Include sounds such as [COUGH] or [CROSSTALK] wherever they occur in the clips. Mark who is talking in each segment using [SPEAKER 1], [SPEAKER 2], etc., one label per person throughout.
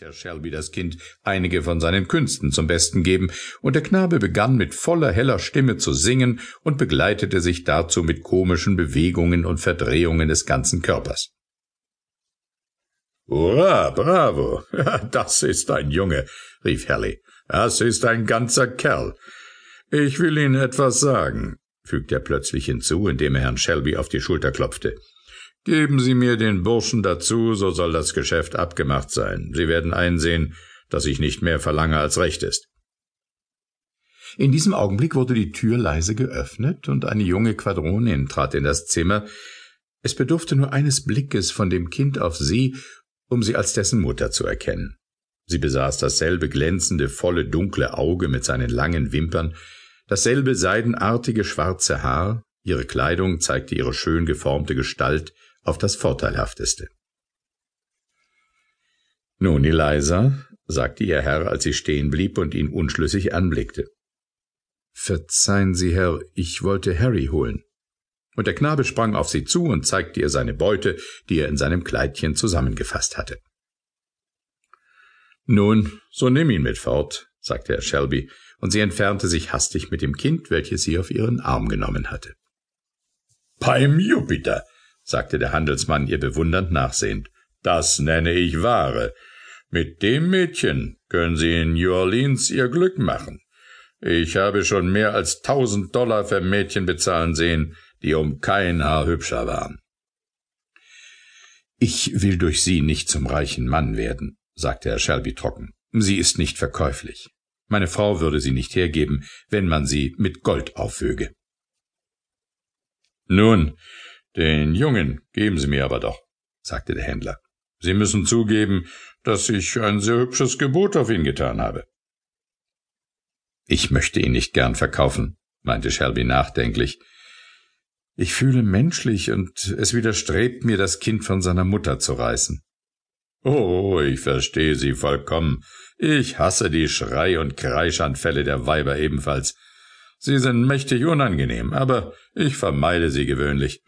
[SPEAKER 1] ließ Shelby das Kind einige von seinen Künsten zum Besten geben, und der Knabe begann mit voller heller Stimme zu singen und begleitete sich dazu mit komischen Bewegungen und Verdrehungen des ganzen Körpers.
[SPEAKER 2] Hurra, bravo, [LAUGHS] das ist ein Junge, rief Harry. Das ist ein ganzer Kerl. Ich will Ihnen etwas sagen, fügte er plötzlich hinzu, indem er Herrn Shelby auf die Schulter klopfte. Geben Sie mir den Burschen dazu, so soll das Geschäft abgemacht sein. Sie werden einsehen, dass ich nicht mehr verlange, als recht ist.
[SPEAKER 1] In diesem Augenblick wurde die Tür leise geöffnet, und eine junge Quadronin trat in das Zimmer. Es bedurfte nur eines Blickes von dem Kind auf sie, um sie als dessen Mutter zu erkennen. Sie besaß dasselbe glänzende, volle, dunkle Auge mit seinen langen Wimpern, dasselbe seidenartige schwarze Haar, ihre Kleidung zeigte ihre schön geformte Gestalt, auf das Vorteilhafteste. Nun, Eliza, sagte ihr Herr, als sie stehen blieb und ihn unschlüssig anblickte. Verzeihen Sie, Herr, ich wollte Harry holen. Und der Knabe sprang auf sie zu und zeigte ihr seine Beute, die er in seinem Kleidchen zusammengefasst hatte. Nun, so nimm ihn mit fort, sagte Herr Shelby, und sie entfernte sich hastig mit dem Kind, welches sie auf ihren Arm genommen hatte.
[SPEAKER 2] Beim Jupiter, sagte der Handelsmann ihr bewundernd nachsehend. Das nenne ich Ware. Mit dem Mädchen können Sie in New Orleans Ihr Glück machen. Ich habe schon mehr als tausend Dollar für Mädchen bezahlen sehen, die um kein Haar hübscher waren.
[SPEAKER 1] Ich will durch Sie nicht zum reichen Mann werden, sagte Herr Shelby trocken. Sie ist nicht verkäuflich. Meine Frau würde sie nicht hergeben, wenn man sie mit Gold aufwöge.
[SPEAKER 2] Nun, den Jungen geben Sie mir aber doch, sagte der Händler. Sie müssen zugeben, dass ich ein sehr hübsches Gebot auf ihn getan habe.
[SPEAKER 1] Ich möchte ihn nicht gern verkaufen, meinte Shelby nachdenklich. Ich fühle menschlich, und es widerstrebt mir, das Kind von seiner Mutter zu reißen.
[SPEAKER 2] Oh, ich verstehe Sie vollkommen. Ich hasse die Schrei- und Kreischanfälle der Weiber ebenfalls. Sie sind mächtig unangenehm, aber ich vermeide sie gewöhnlich.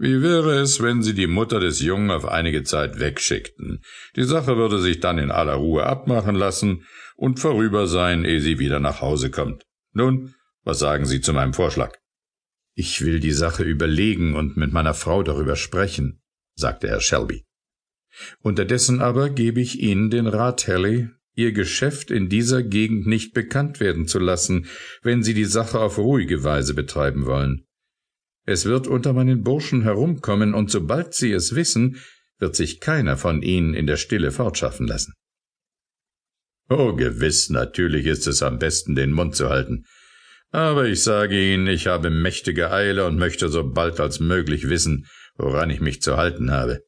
[SPEAKER 2] Wie wäre es, wenn Sie die Mutter des Jungen auf einige Zeit wegschickten? Die Sache würde sich dann in aller Ruhe abmachen lassen und vorüber sein, ehe sie wieder nach Hause kommt. Nun, was sagen Sie zu meinem Vorschlag?
[SPEAKER 1] Ich will die Sache überlegen und mit meiner Frau darüber sprechen, sagte Herr Shelby. Unterdessen aber gebe ich Ihnen den Rat, Helly, Ihr Geschäft in dieser Gegend nicht bekannt werden zu lassen, wenn Sie die Sache auf ruhige Weise betreiben wollen. Es wird unter meinen Burschen herumkommen, und sobald sie es wissen, wird sich keiner von ihnen in der Stille fortschaffen lassen.
[SPEAKER 2] Oh, gewiss, natürlich ist es am besten, den Mund zu halten. Aber ich sage Ihnen, ich habe mächtige Eile und möchte so bald als möglich wissen, woran ich mich zu halten habe,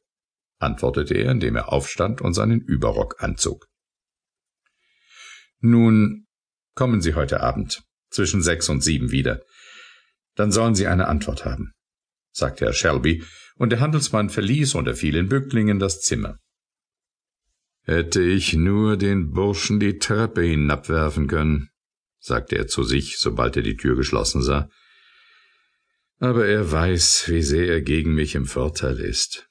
[SPEAKER 2] antwortete er, indem er aufstand und seinen Überrock anzog.
[SPEAKER 1] Nun kommen Sie heute Abend zwischen sechs und sieben wieder. Dann sollen Sie eine Antwort haben, sagte Herr Shelby, und der Handelsmann verließ unter vielen Bücklingen das Zimmer. Hätte ich nur den Burschen die Treppe hinabwerfen können, sagte er zu sich, sobald er die Tür geschlossen sah. Aber er weiß, wie sehr er gegen mich im Vorteil ist.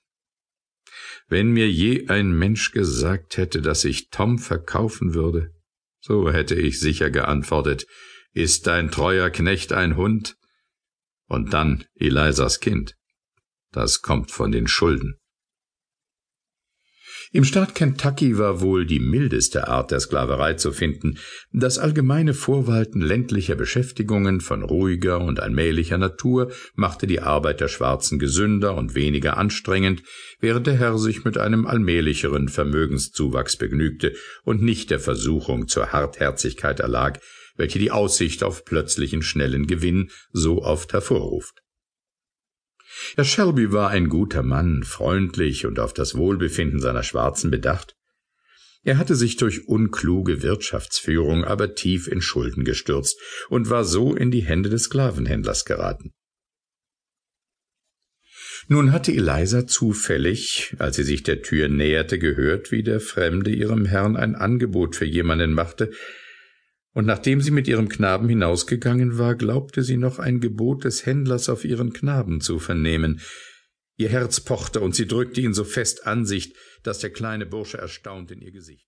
[SPEAKER 1] Wenn mir je ein Mensch gesagt hätte, dass ich Tom verkaufen würde, so hätte ich sicher geantwortet, ist dein treuer Knecht ein Hund? Und dann Elisas Kind. Das kommt von den Schulden. Im Staat Kentucky war wohl die mildeste Art der Sklaverei zu finden, das allgemeine Vorwalten ländlicher Beschäftigungen von ruhiger und allmählicher Natur machte die Arbeit der Schwarzen gesünder und weniger anstrengend, während der Herr sich mit einem allmählicheren Vermögenszuwachs begnügte und nicht der Versuchung zur Hartherzigkeit erlag, welche die Aussicht auf plötzlichen schnellen Gewinn so oft hervorruft. Herr Shelby war ein guter Mann, freundlich und auf das Wohlbefinden seiner Schwarzen bedacht. Er hatte sich durch unkluge Wirtschaftsführung aber tief in Schulden gestürzt und war so in die Hände des Sklavenhändlers geraten. Nun hatte Eliza zufällig, als sie sich der Tür näherte, gehört, wie der Fremde ihrem Herrn ein Angebot für jemanden machte, und nachdem sie mit ihrem Knaben hinausgegangen war, glaubte sie noch ein Gebot des Händlers auf ihren Knaben zu vernehmen. Ihr Herz pochte, und sie drückte ihn so fest an sich, dass der kleine Bursche erstaunt in ihr Gesicht